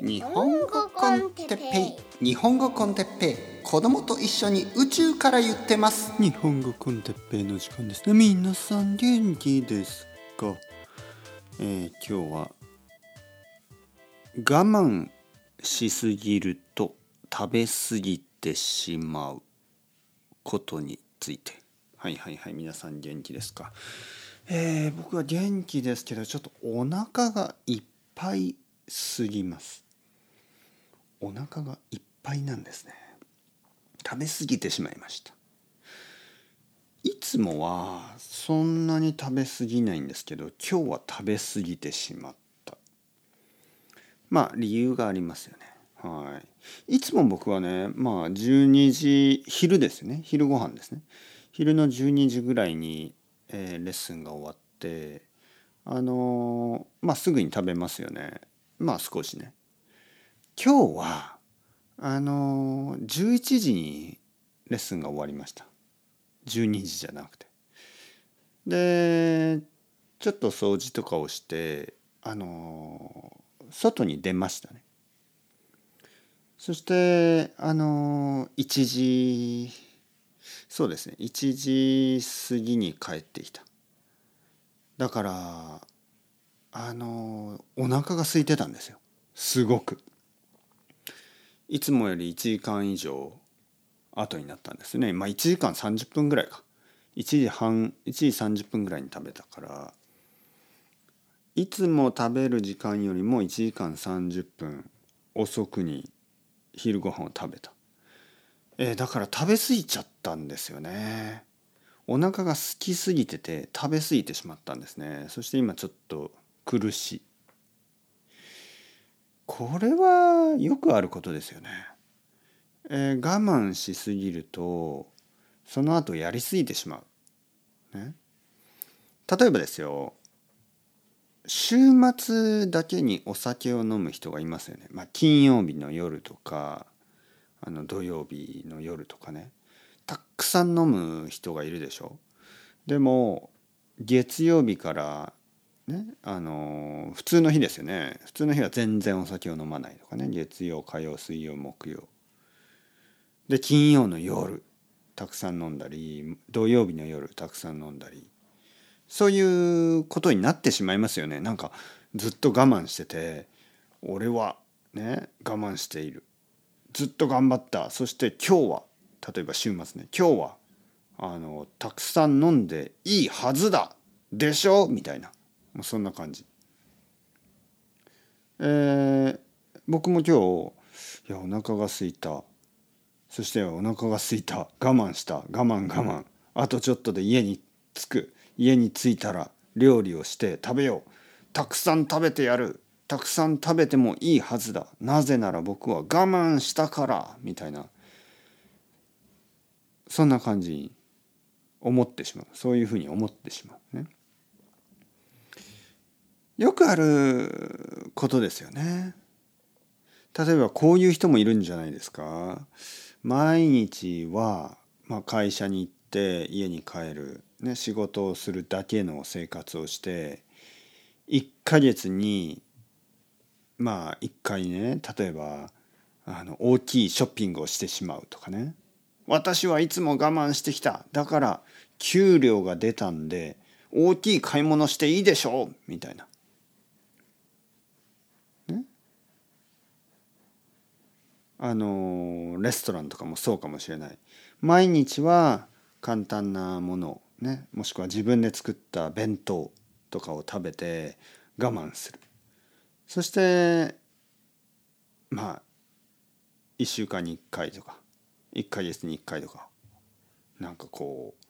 日本語コンテッペイ。日本語コンテッペイ。子供と一緒に宇宙から言ってます。日本語コンテッペイの時間ですね。皆さん元気ですか、えー、今日は我慢しすぎると食べ過ぎてしまうことについて。はいはいはい皆さん元気ですか？えー、僕は元気ですけどちょっとお腹がいっぱいすぎますお腹がいっぱいなんですね。食べ過ぎてしまいました。いつもはそんなに食べ過ぎないんですけど今日は食べ過ぎてしまった。まあ理由がありますよね。はい。いつも僕はねまあ12時昼ですね。昼ご飯ですね。昼の12時ぐらいに、えー、レッスンが終わってあのー、まあすぐに食べますよね。まあ少しね。今日はあの11時にレッスンが終わりました。12時じゃなくて。でちょっと掃除とかをしてあの外に出ましたね。そしてあの1時そうですね。1時過ぎに帰ってきた。だからあのお腹が空いてたんですよ。すごく。いつもより1時間以上後になったんですね。まあ1時間30分ぐらいか。1時半1時30分ぐらいに食べたからいつも食べる時間よりも1時間30分遅くに昼ご飯を食べた、えー、だから食べ過ぎちゃったんですよね。お腹が空きすぎてて食べ過ぎてしまったんですね。そして今ちょっと苦しい。これはよくあることですよね。えー、我慢しすぎるとその後やりすぎてしまう。ね、例えばですよ週末だけにお酒を飲む人がいますよね。まあ、金曜日の夜とかあの土曜日の夜とかねたくさん飲む人がいるでしょ。でも月曜日からねあの普通の日ですよね。普通の日は全然お酒を飲まないとかね。月曜火曜水曜木曜。で金曜の夜たくさん飲んだり土曜日の夜たくさん飲んだり。そういうことになってしまいますよね。なんかずっと我慢してて俺はね我慢している。ずっと頑張った。そして今日は例えば週末ね今日はあのたくさん飲んでいいはずだ。でしょ？みたいな。まあ、そんな感じ。えー、僕も今日いやお腹が空いた。そしてお腹が空いた。我慢した。我慢我慢。あとちょっとで家に着く。家に着いたら料理をして食べよう。たくさん食べてやる。たくさん食べてもいいはずだ。なぜなら僕は我慢したから。みたいな。そんな感じに思ってしまう。そういうふうに思ってしまうね。よくあることですよね。例えばこういう人もいるんじゃないですか。毎日は、まあ、会社に行って家に帰る、ね、仕事をするだけの生活をして1ヶ月にまあ1回ね例えばあの大きいショッピングをしてしまうとかね私はいつも我慢してきただから給料が出たんで大きい買い物していいでしょうみたいなあのレストランとかもそうかもしれない。毎日は簡単なものねもしくは自分で作った弁当とかを食べて我慢する。そしてまあ1週間に1回とか1ヶ月に1回とかなんかこう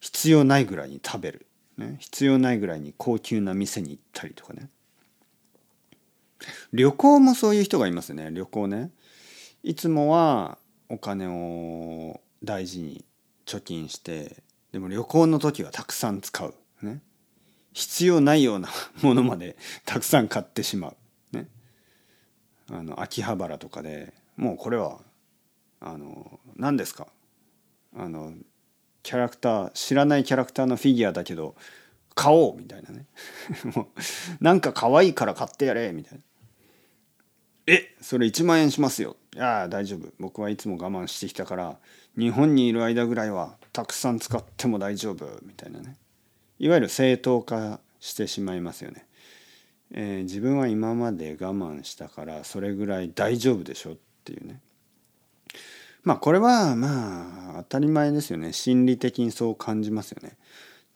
必要ないぐらいに食べる、ね、必要ないぐらいに高級な店に行ったりとかね。旅行もそういう人がいますね。旅行ね。いつもはお金を大事に貯金してでも旅行の時はたくさん使う、ね、必要ないようなものまでたくさん買ってしまう、ね、あの秋葉原とかでもうこれはあの何ですか？あのキャラクター知らないキャラクターのフィギュアだけど買おうみたいなね。もうなんか可愛いから買ってやれみたいな。えそれ1万円しますよ。いや大丈夫。僕はいつも我慢してきたから日本にいる間ぐらいはたくさん使っても大丈夫みたいなね。いわゆる正当化してしまいますよね、えー、自分は今まで我慢したからそれぐらい大丈夫でしょっていうね。まあこれはまあ当たり前ですよね。心理的にそう感じますよね。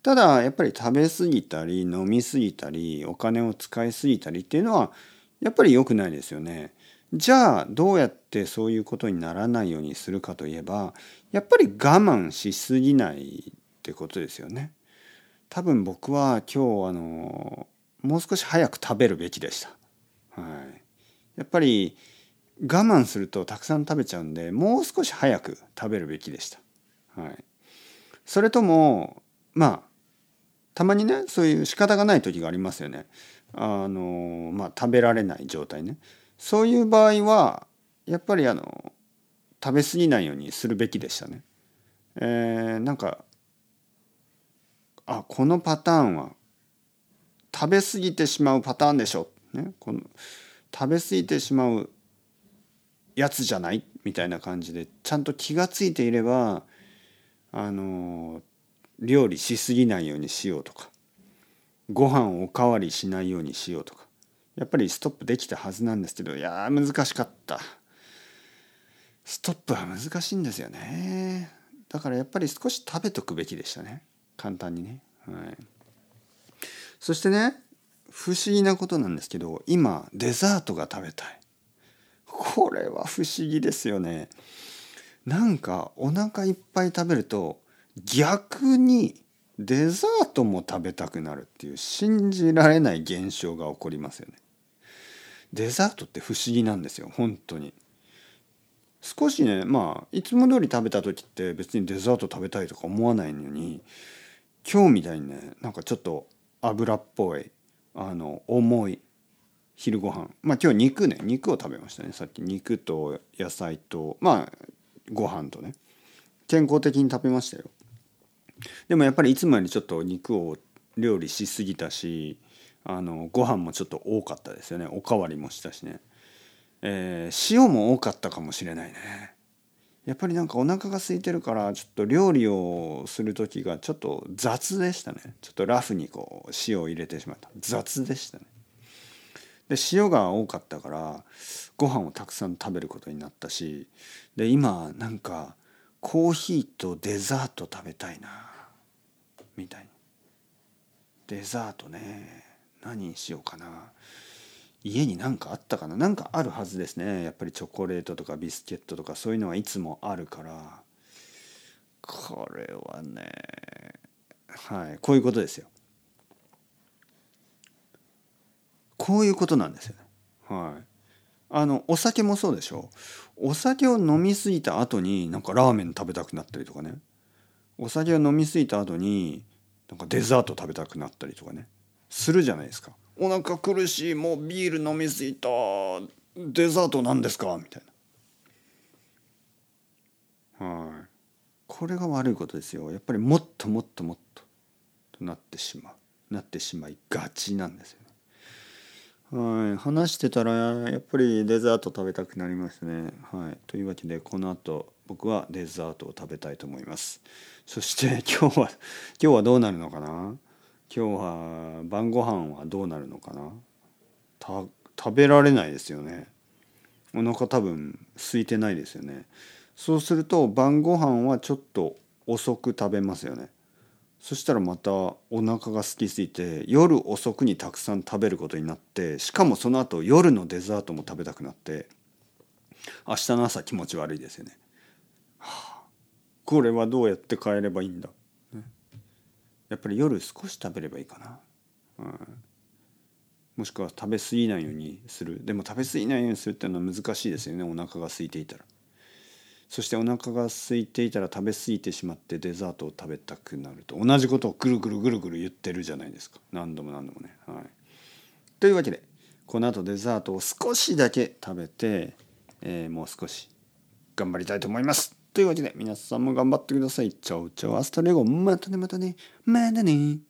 ただやっぱり食べ過ぎたり飲み過ぎたりお金を使い過ぎたりっていうのはやっぱり良くないですよね。じゃあどうやってそういうことにならないようにするかといえばやっぱり我慢しすぎないってことですよね。多分僕は今日あのもう少し早く食べるべきでした。はい、やっぱり我慢するとたくさん食べちゃうんでもう少し早く食べるべきでした。はい、それともまあたまにねそういう仕方がない時がありますよね。あのまあ食べられない状態ね。そういう場合はやっぱりあの食べ過ぎないようにするべきでしたね。えー、なんかあこのパターンは食べ過ぎてしまうパターンでしょ、ね、この食べ過ぎてしまうやつじゃない？みたいな感じでちゃんと気が付いていればあの料理しすぎないようにしようとかご飯おかわりしないようにしようとかやっぱりストップできたはずなんですけどいや難しかった。ストップは難しいんですよね。だからやっぱり少し食べとくべきでしたね。簡単にね。はい。そしてね不思議なことなんですけど今デザートが食べたい。これは不思議ですよね。なんかお腹いっぱい食べると逆にデザートも食べたくなるっていう信じられない現象が起こりますよね。デザートって不思議なんですよ本当に。少しねまあいつも通り食べた時って別にデザート食べたいとか思わないのに今日みたいにねなんかちょっと油っぽいあの重い昼ご飯。まあ今日肉ね肉を食べましたね。さっき肉と野菜とまあご飯とね。健康的に食べましたよ。でもやっぱりいつもよりちょっと肉を料理しすぎたしあのご飯もちょっと多かったですよね。おかわりもしたしね、えー、塩も多かったかもしれないね。やっぱりなんかお腹が空いてるからちょっと料理をする時がちょっと雑でしたね。ちょっとラフにこう塩を入れてしまった。雑でしたね。で塩が多かったからご飯をたくさん食べることになったしで今なんかコーヒーとデザート食べたいなみたいにデザートね。何にしようかな。家に何かあったかな。何かあるはずですね。やっぱりチョコレートとかビスケットとかそういうのはいつもあるから。これはね。はい。こういうことですよ。こういうことなんですよ。はい。あのお酒もそうでしょ。お酒を飲み過ぎた後になんかラーメン食べたくなったりとかね。お酒を飲み過ぎた後になんかデザート食べたくなったりとかね。するじゃないですか。お腹苦しいもうビール飲み過ぎたデザートなんですかみたいな。はい。これが悪いことですよ。やっぱりもっともっともっととなってしまう。なってしまいがちなんですよはい、話してたらやっぱりデザート食べたくなりますね。はい、というわけでこの後僕はデザートを食べたいと思います。そして今日は今日はどうなるのかな？今日は晩ご飯はどうなるのかな？食べられないですよね。お腹多分空いてないですよね。そうすると晩ご飯はちょっと遅く食べますよね。そしたらまたお腹が空きすぎて夜遅くにたくさん食べることになってしかもその後夜のデザートも食べたくなって明日の朝気持ち悪いですよね。はあ、これはどうやって変えればいいんだ、やっぱり夜少し食べればいいかな。うんもしくは食べ過ぎないようにするでも食べ過ぎないようにするっていうのは難しいですよねお腹が空いていたら。そしてお腹が空いていたら食べ過ぎてしまってデザートを食べたくなると同じことをぐるぐるぐるぐる言ってるじゃないですか何度も何度もね。はい、というわけでこの後デザートを少しだけ食べて、えー、もう少し頑張りたいと思います。というわけで皆さんも頑張ってください。チャオチャオアストレゴまたねまたねまたね。